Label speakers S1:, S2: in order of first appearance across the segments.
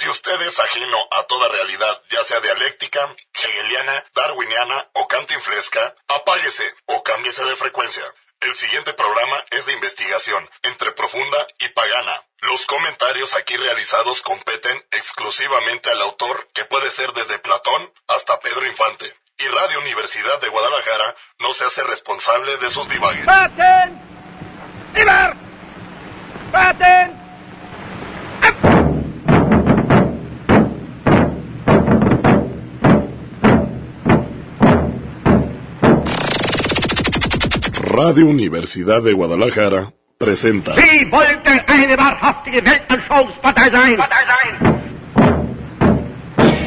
S1: Si usted es ajeno a toda realidad, ya sea dialéctica, hegeliana, darwiniana o cantinflesca, apáguese o cámbiese de frecuencia. El siguiente programa es de investigación, entre profunda y pagana. Los comentarios aquí realizados competen exclusivamente al autor, que puede ser desde Platón hasta Pedro Infante. Y Radio Universidad de Guadalajara no se hace responsable de sus divagues.
S2: ¡Baten! ¡Ibar! ¡Baten!
S1: Radio Universidad de Guadalajara presenta.
S2: Sie wollte eine wahrhaftige Weltanschauungspartei sein. Partei sein.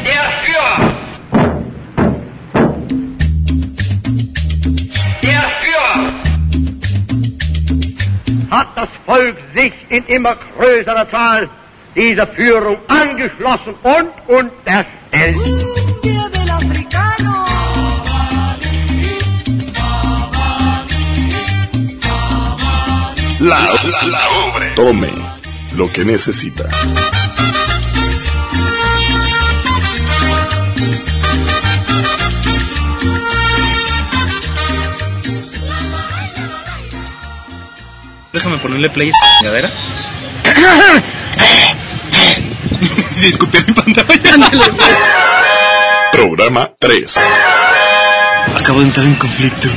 S2: Der Führer. Der Führer. Hat das Volk sich in immer größerer Zahl dieser Führung angeschlossen und unterstellt.
S3: Cumbia del africano.
S1: Tome lo que necesita.
S4: Déjame ponerle play a esta chingadera. Sí, escupí mi pantalla.
S1: Programa 3.
S4: Acabo de entrar en conflicto.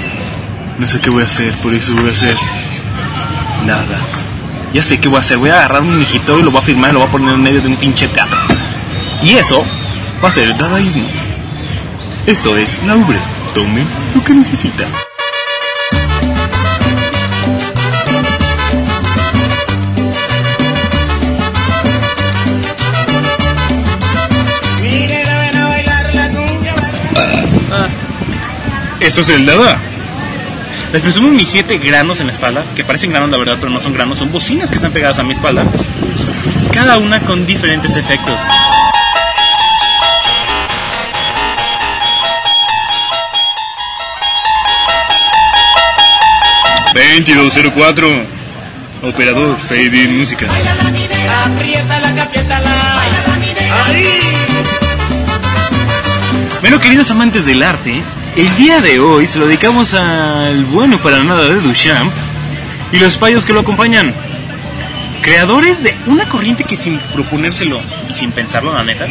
S4: No sé qué voy a hacer, por eso voy a hacer nada. Ya sé qué voy a hacer. Voy a agarrar un hijito y lo voy a firmar y lo voy a poner en medio de un pinche teatro. Y eso va a ser el dadaísmo. Esto es la ubre. Tome lo que necesita. Esto es el dada. Les presumo mis siete granos en la espalda, que parecen granos la verdad, pero no son granos, son bocinas que están pegadas a mi espalda. Cada una con diferentes efectos. ...2204... Operador, Fade in Música. Bueno, queridos amantes del arte, el día de hoy se lo dedicamos al bueno para nada de Duchamp y los payos que lo acompañan. Creadores de una corriente que sin proponérselo y sin pensarlo, la neta,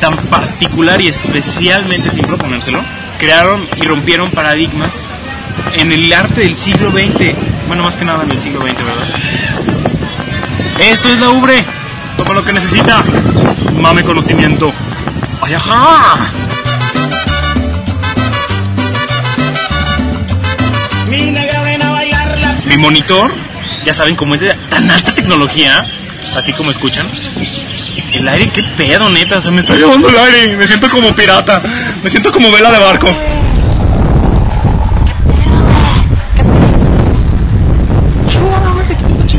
S4: tan particular y especialmente sin proponérselo, crearon y rompieron paradigmas en el arte del siglo XX. Bueno, más que nada en el siglo XX, ¿verdad? Esto es la ubre. Toma lo que necesita. Mame conocimiento. ¡Ay, ajá! Mi monitor, ya saben cómo es de tan alta tecnología, así como escuchan. El aire, qué pedo, neta, o sea, me está llevando el aire, me siento como pirata, me siento como vela de barco.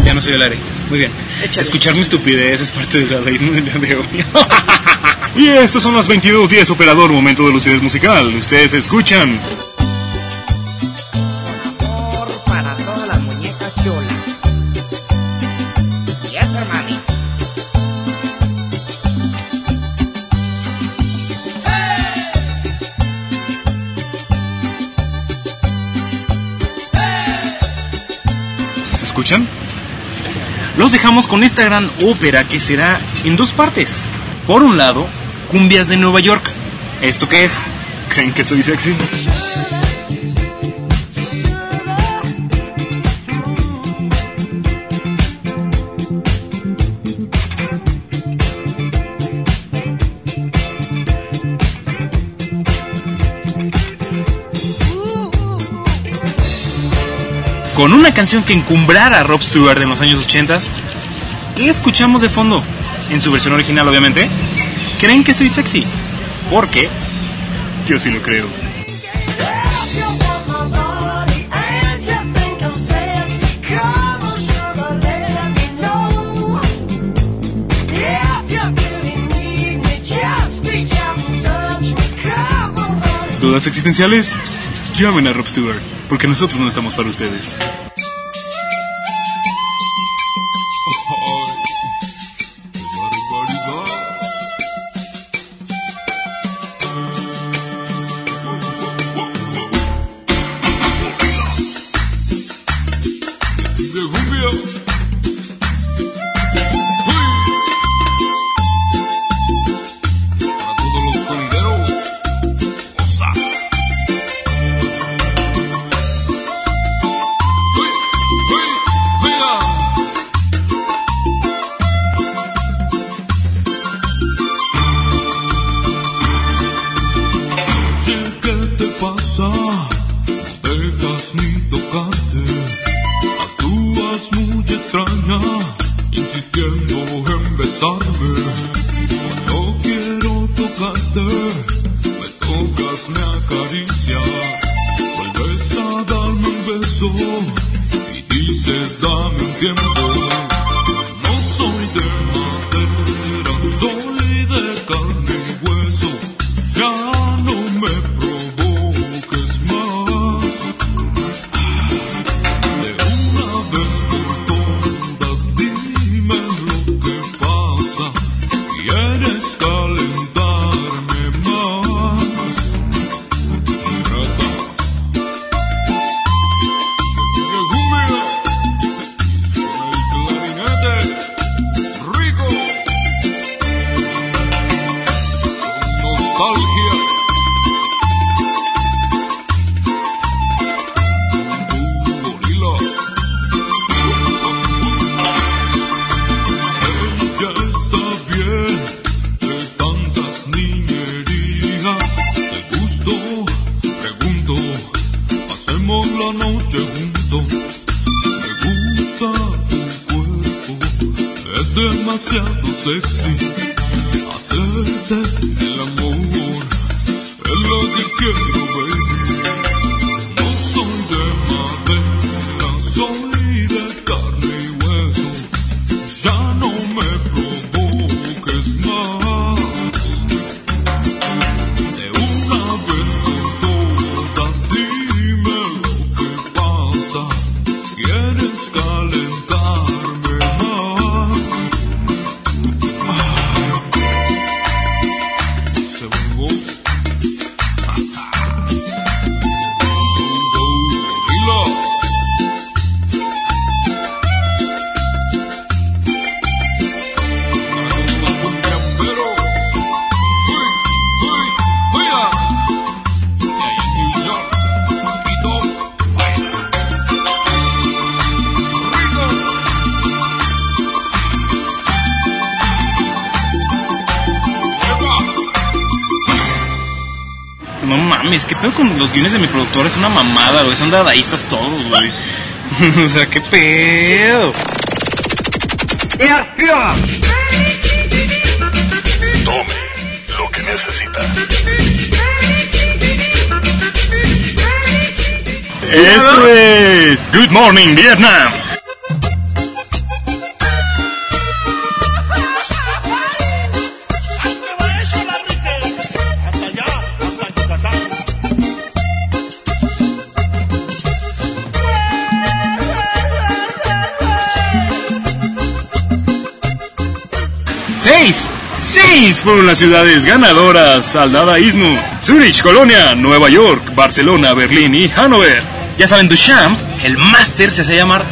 S4: Ya no soy el aire. Muy bien. Escuchar mi estupidez es parte del dadaísmo del día de hoy. y estas son las 22.10 operador, momento de lucidez musical. Ustedes escuchan. Los dejamos con esta gran ópera que será en dos partes. Por un lado, Cumbias de Nueva York. ¿Esto qué es? ¿Creen que soy sexy? Con una canción que encumbrara a Rob Stewart en los años 80, ¿qué escuchamos de fondo? En su versión original, obviamente. ¿Creen que soy sexy? Porque yo sí lo creo. ¿Dudas existenciales? Llamen a Rob Stewart, porque nosotros no estamos para ustedes. Pedo con los guiones de mi productor? Es una mamada, güey. Son dadaístas todos, güey. o sea, ¿qué pedo?
S1: Tome lo que necesita.
S4: Esto es Good Morning Vietnam. Seis, seis fueron las ciudades ganadoras al dadaísmo. Zurich, Colonia, Nueva York, Barcelona, Berlín y Hannover. Ya saben, Duchamp, el máster se hace llamar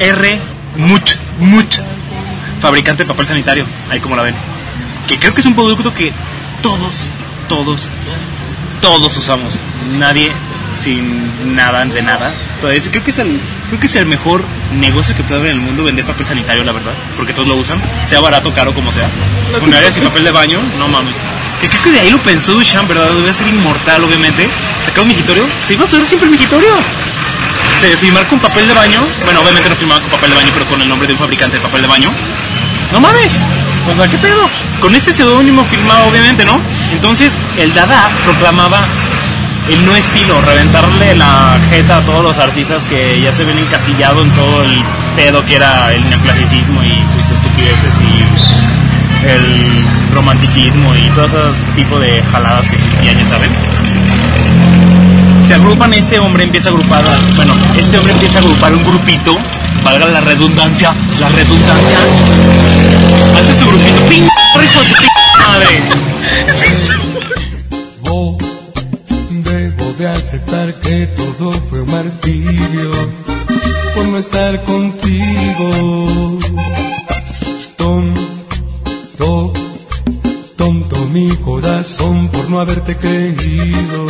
S4: R. Mut, Mut, fabricante de papel sanitario, ahí como la ven. Que creo que es un producto que todos, todos, todos usamos. Nadie sin nada de nada. Creo que es el, creo que es el mejor negocio que puede haber en el mundo vender papel sanitario, la verdad, porque todos lo usan, sea barato, caro, como sea. Un área sin papel de baño, no mames. Que creo que de ahí lo pensó Duchamp, ¿verdad? Debe ser inmortal, obviamente. Sacar un migitorio, se iba a hacer siempre el migitorio. Se firmar con papel de baño, bueno, obviamente no firmaba con papel de baño, pero con el nombre de un fabricante de papel de baño. No mames. O sea, ¿qué pedo? Con este seudónimo firmado, obviamente, ¿no? Entonces, el Dada proclamaba el no estilo, reventarle la jeta a todos los artistas que ya se ven encasillados en todo el pedo que era el neoclasicismo y sus estupideces y el romanticismo y todo ese tipo de jaladas que existían, ya saben. Se agrupan, este hombre empieza a agrupar, bueno, este hombre empieza a agrupar un grupito, valga la redundancia, la redundancia, hace su grupito, ¡ping! ¡Hijo de madre!
S5: De aceptar que todo fue un martirio por no estar contigo. Tonto, tonto mi corazón por no haberte creído.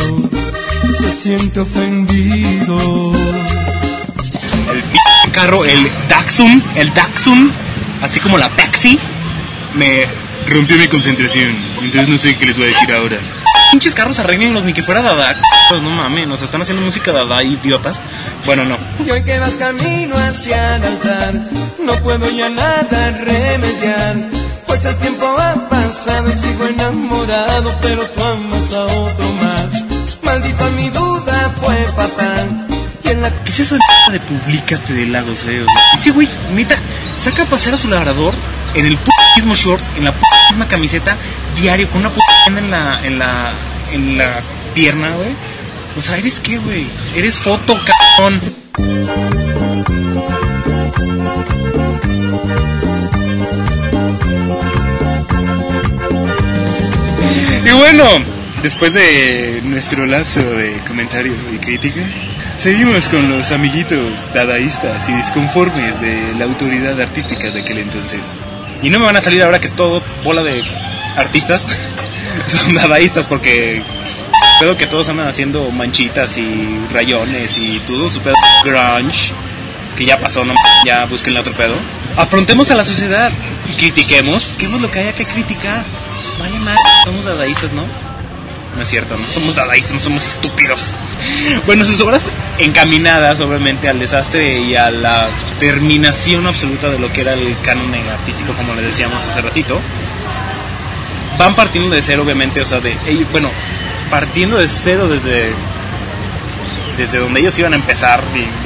S5: Se siente ofendido.
S4: el p- carro, el Daxum, el Daxum, así como la Pepsi, me rompió mi concentración. Entonces no sé qué les voy a decir ahora. Pinches carros arreglenlos ni que fuera Dada. Pues no mames, nos están haciendo música Dada, idiotas. Bueno, no.
S6: Y hoy que vas camino hacia el altar, no puedo ya nada remediar, pues el tiempo ha pasado y sigo enamorado, pero tú amas a otro más. Maldita mi duda fue fatal.
S4: ¿Qué es eso de, de publícate de lagos feos? Ese güey, neta, saca a pasear a su labrador en el mismo short, en la misma camiseta, diario, con una p en la, en la, en la pierna, güey. O sea, ¿eres qué, güey? Eres foto, cabrón. Y bueno, después de nuestro lapso de comentario y crítica, seguimos con los amiguitos dadaístas y disconformes de la autoridad artística de aquel entonces. Y no me van a salir ahora que todo bola de artistas son dadaístas porque pedo que todos andan haciendo manchitas y rayones y todo su pedo grunge que ya pasó, no ya busquen otro pedo. Afrontemos a la sociedad y critiquemos, critiquemos lo que haya que criticar. Vale mal, somos dadaístas, ¿no? No es cierto, no somos dadaístas, no somos estúpidos. Bueno, sus obras encaminadas obviamente al desastre y a la terminación absoluta de lo que era el canon artístico, como le decíamos hace ratito, van partiendo de cero, obviamente, o sea, de bueno, partiendo de cero desde desde donde ellos iban a empezar,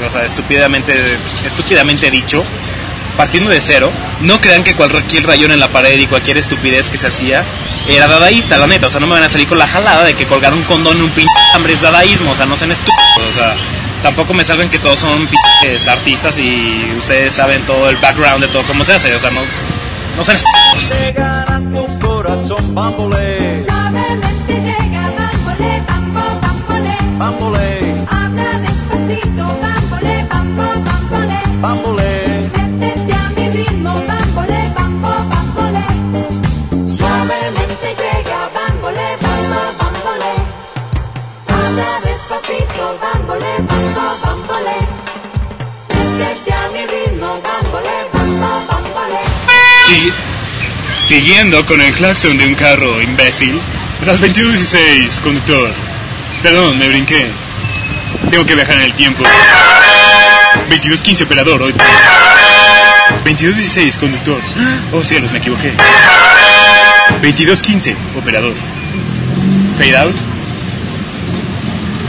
S4: o sea, estúpidamente, estúpidamente dicho, partiendo de cero, no crean que cualquier rayón en la pared y cualquier estupidez que se hacía era dadaísta, la neta, o sea, no me van a salir con la jalada de que colgar un condón en un pinche hambre es dadaísmo, o sea, no sean estúpidos, o sea, tampoco me salgan que todos son pinches artistas y ustedes saben todo el background de todo cómo se hace, o sea, no, no sean estúpidos.
S7: Corazón, bambolé,
S3: Suavemente llega, bámbole, bambo, bámbole.
S7: bambolé,
S3: Habla despacito, bámbole, bambo, bámbole.
S7: bambolé.
S3: Métete a mi ritmo, bámbole, bambo, bámbole. Suavemente llega, bámbole, bambo, bámbole. Habla despacito, bámbole, bambo, bámbole. Métete a mi ritmo, bámbole, bambo, bámbole.
S4: Sí, siguiendo con el claxon de un carro, imbécil. Las 22.16, conductor. Perdón, me brinqué. Tengo que viajar en el tiempo. 22.15, operador, hoy. 22.16, conductor. Oh cielos, me equivoqué. 22.15, operador. Fade out.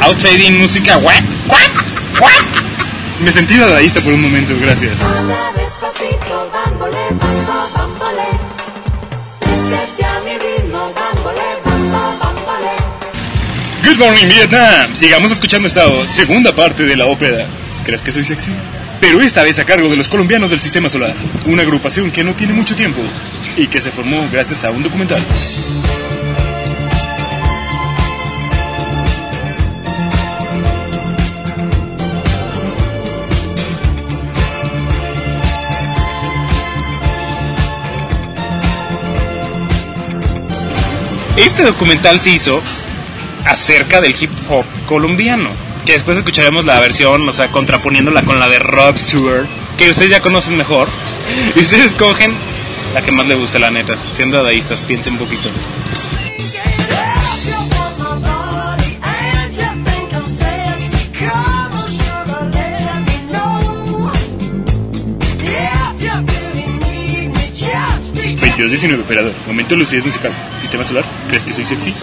S4: Out fading música. Me sentí dadaísta por un momento, gracias. Good Morning Vietnam. Sigamos escuchando esta segunda parte de la ópera. ¿Crees que soy sexy? Pero esta vez a cargo de los colombianos del Sistema Solar, una agrupación que no tiene mucho tiempo y que se formó gracias a un documental. Este documental se hizo acerca del hip hop colombiano. Que después escucharemos la versión, o sea, contraponiéndola con la de Rock Stewart, que ustedes ya conocen mejor. Y ustedes escogen la que más les guste, la neta. Siendo dadaístas, piensen un poquito.
S3: Yeah.
S4: 2219, operador. Momento de lucidez musical. Sistema solar, ¿crees que soy sexy?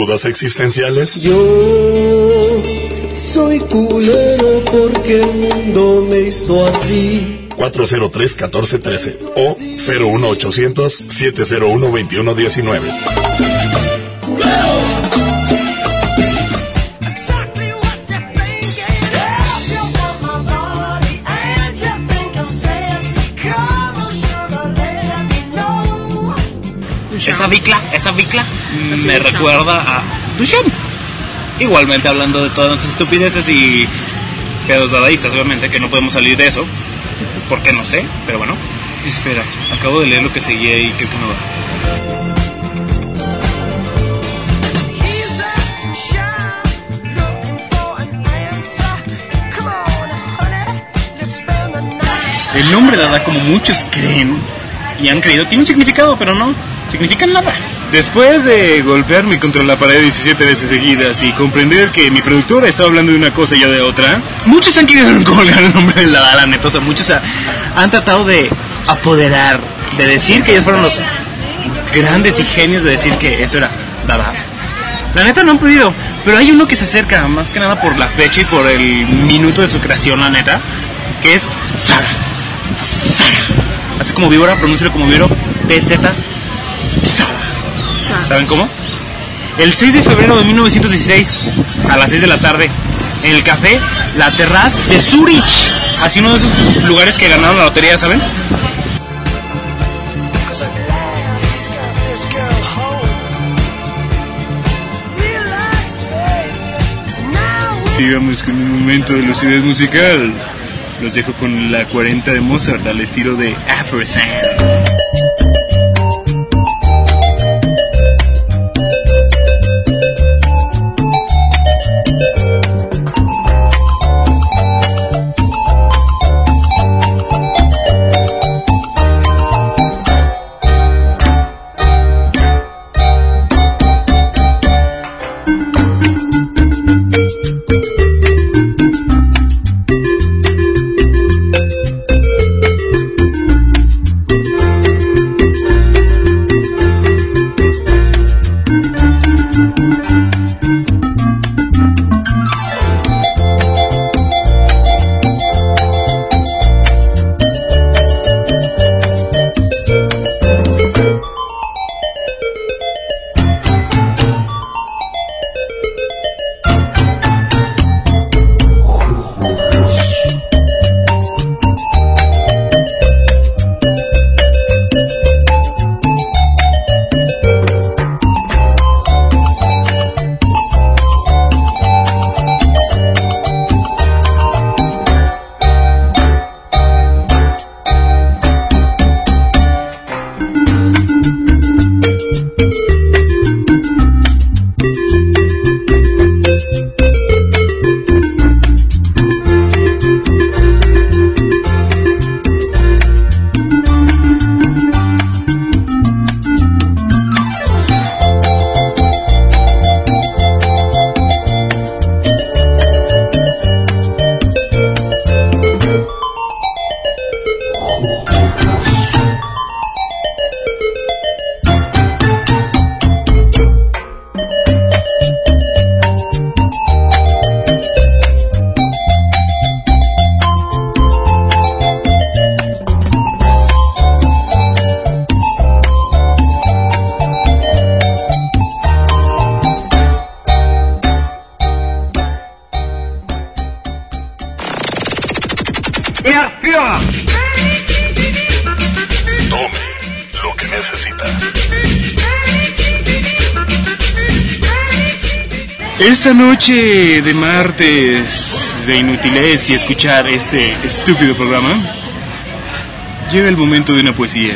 S1: ¿Dudas existenciales?
S8: Yo soy culero porque el mundo me hizo así.
S1: 403-1413 o 01800-701-2119.
S4: Esa bicla, esa bicla me recuerda a Duchamp. Igualmente hablando de todas nuestras estupideces y pedos dadaístas, obviamente, que no podemos salir de eso. Porque no sé, pero bueno. Espera, acabo de leer lo que seguía y creo que no va. El nombre Dada, como muchos creen y han creído, tiene un significado, pero no significa nada. Después de golpearme contra la pared 17 veces seguidas y comprender que mi productora estaba hablando de una cosa y yo de otra, muchos han querido colgar el nombre de la la neta. O sea, muchos ha- han tratado de apoderar, de decir que ellos fueron los grandes y genios de decir que eso era Dada. La neta no han podido, pero hay uno que se acerca, más que nada por la fecha y por el minuto de su creación, la neta, que es Saga. Saga. Así como víbora, pronúncialo como víbora, PZ. ¿Saben cómo? El 6 de febrero de 1916, a las 6 de la tarde, en el café La Terraz de Zurich. Así uno de esos lugares que ganaron la lotería, ¿saben? Sigamos con un momento de lucidez musical. Los dejo con la 40 de Mozart al estilo de Afro Sound. Esta noche de martes de inutilez y escuchar este estúpido programa, llega el momento de una poesía.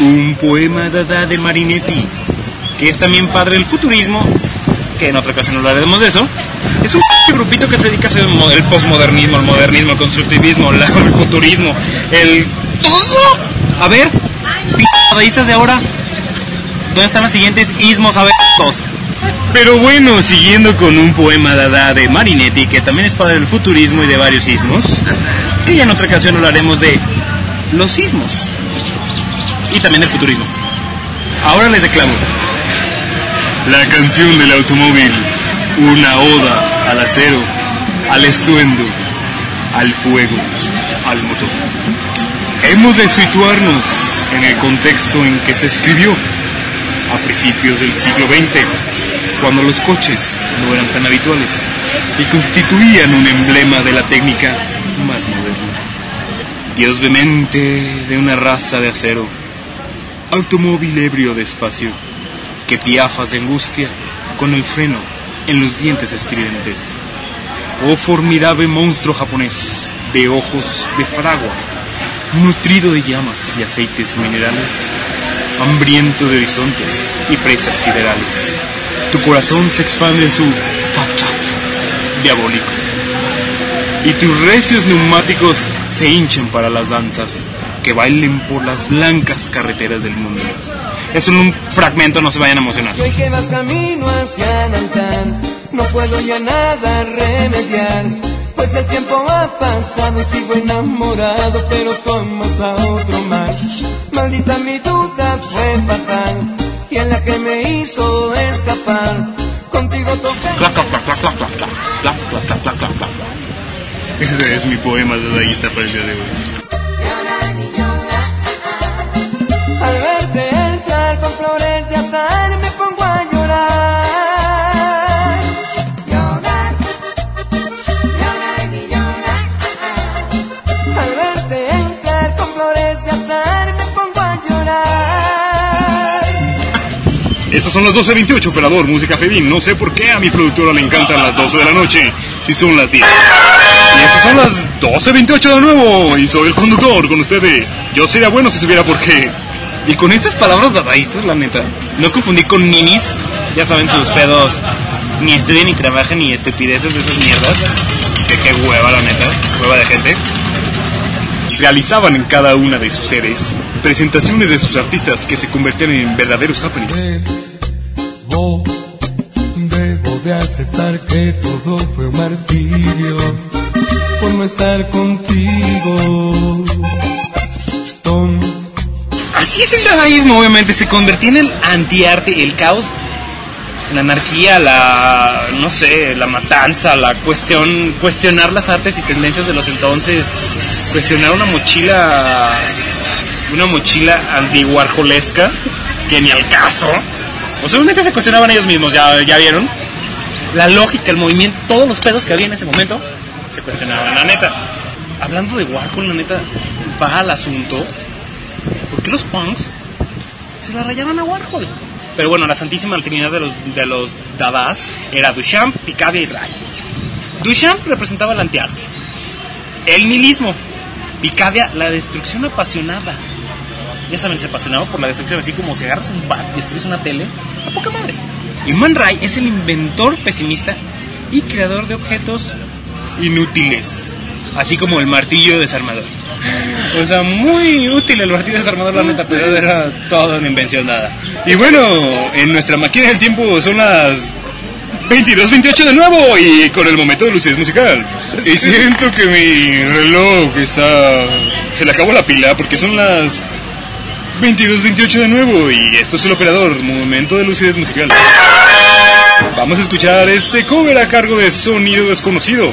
S4: Un poema dada de Marinetti, que es también padre del futurismo, que en otra ocasión hablaremos de eso. Es un grupito que se dedica a hacer el mo- el posmodernismo, el modernismo, el constructivismo, el futurismo, el... ¡Todo! A ver, p*** de ahora, ¿dónde están las siguientes ismos? A ver, todos. Pero bueno, siguiendo con un poema dada de Marinetti, que también es padre del futurismo y de varios sismos, que ya en otra ocasión hablaremos de los sismos y también del futurismo. Ahora les declamo. La canción del automóvil, una oda al acero, al estruendo, al fuego, al motor. Hemos de situarnos en el contexto en que se escribió, a principios del siglo XX, cuando los coches no eran tan habituales y constituían un emblema de la técnica más moderna. Dios vemente de una raza de acero, automóvil ebrio de espacio, que piafas de angustia con el freno en los dientes estridentes. Oh formidable monstruo japonés de ojos de fragua, nutrido de llamas y aceites minerales, hambriento de horizontes y presas siderales. Tu corazón se expande en su taf taf diabólico. Y tus recios neumáticos se hinchan para las danzas que bailen por las blancas carreteras del mundo. Es un fragmento, no se vayan a emocionar.
S6: Hoy que vas camino hacia Nantán, no puedo ya nada remediar. Pues el tiempo ha pasado y sigo enamorado, pero tú amas a otro más. Maldita mi duda fue fatal, y la que me hizo escapar. Contigo
S4: toqué. Ese es mi poema de la lista para el día de hoy. Estas son las 12.28, operador, música Fedín. No sé por qué a mi productora le encantan las 12 de la noche, si son las 10. Y estas son las 12.28 de nuevo, y soy el conductor con ustedes. Yo sería bueno si supiera por qué. Y con estas palabras dadaístas, la neta, no confundí con ninis, ya saben sus pedos, ni estudian ni trabajan ni estupideces de esas mierdas. Que qué hueva, la neta, hueva de gente. Realizaban en cada una de sus sedes presentaciones de sus artistas que se convertían en verdaderos happenings.
S5: Debo, de aceptar que todo fue un martirio por no estar contigo.
S4: Así es el dadaísmo, obviamente, se convertía en el antiarte, el caos, la anarquía, la, no sé, la matanza, la cuestión, cuestionar las artes y tendencias de los entonces, cuestionar una mochila, una mochila anti-warholesca, que ni al caso, o seguramente se cuestionaban ellos mismos, ya, ya vieron, la lógica, el movimiento, todos los pedos que había en ese momento, se cuestionaban, la neta. Hablando de Warhol, la neta, va al asunto, ¿por qué los punks se la rayaban a Warhol? Pero bueno, la santísima trinidad de los, de los dadas era Duchamp, Picabia y Ray. Duchamp representaba el antiarte, el nihilismo, Picabia la destrucción apasionada. Ya saben, se apasionaba por la destrucción, así como si agarras un bat y destruyes una tele, a poca madre. Y Man Ray es el inventor pesimista y creador de objetos inútiles, así como el martillo desarmador. O sea, muy útil el martillo desarmador, la neta, pero era toda una invención nada. Y bueno, en nuestra máquina del tiempo son las 22, 28 de nuevo y con el momento de lucidez musical. Y siento que mi reloj está... Se le acabó la pila porque son las 22, 28 de nuevo y esto es el operador, momento de lucidez musical. Vamos a escuchar este cover a cargo de Sonido Desconocido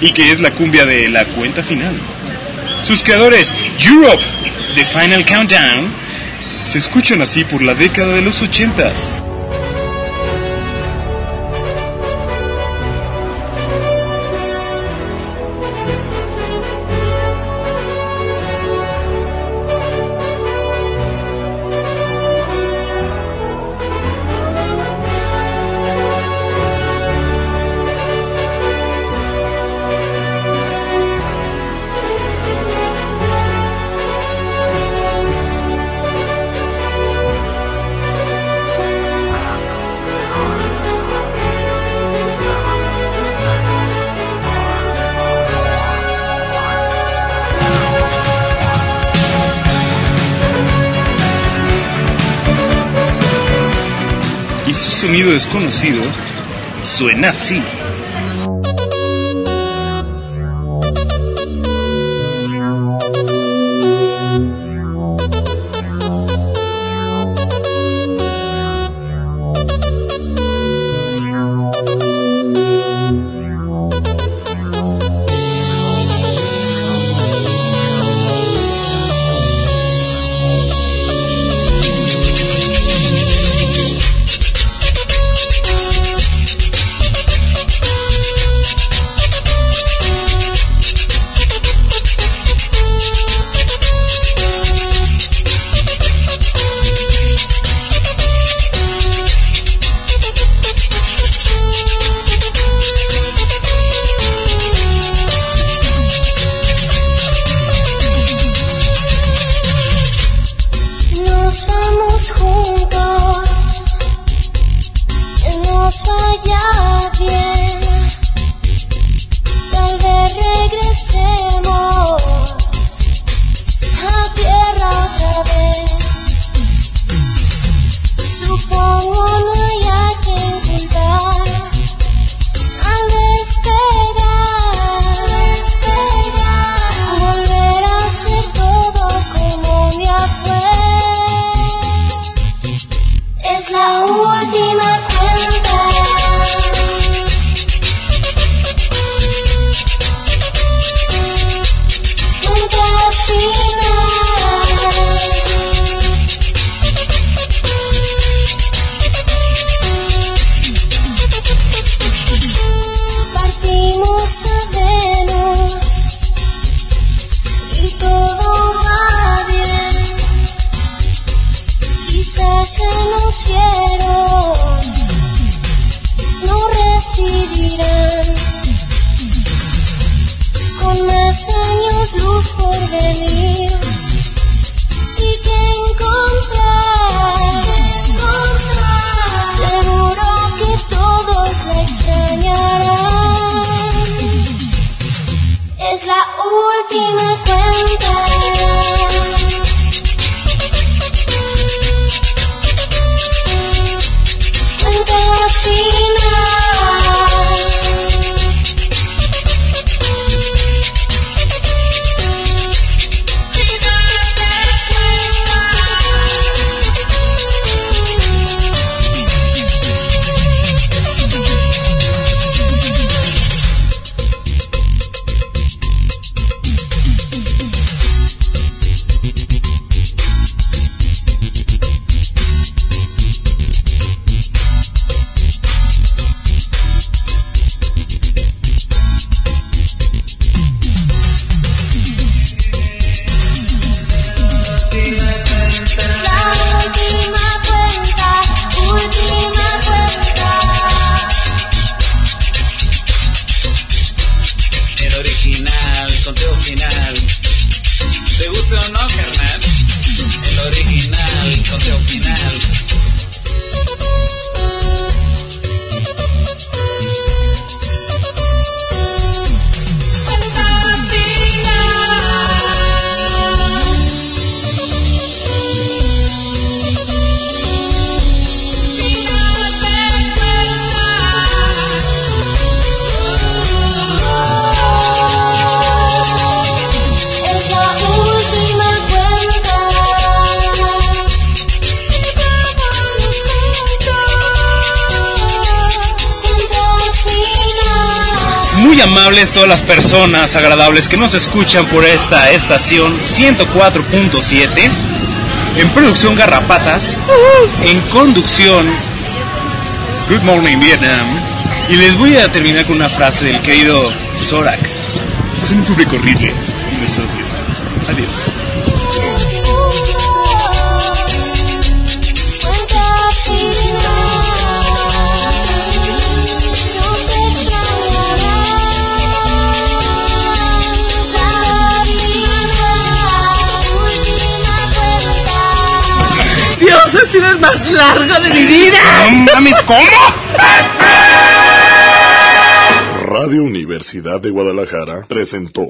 S4: y que es la cumbia de la cuenta final. Sus creadores, Europe, The Final Countdown, se escuchan así por la década de los ochentas. Desconocido suena así. Muy amables todas las personas agradables que nos escuchan por esta estación 104.7. En producción Garrapatas. En conducción Good Morning Vietnam. Y les voy a terminar con una frase del querido Zorak. Es un público horrible. Adiós.
S9: El más largo de mi vida.
S4: No mames, ¿cómo?
S1: Radio Universidad de Guadalajara presentó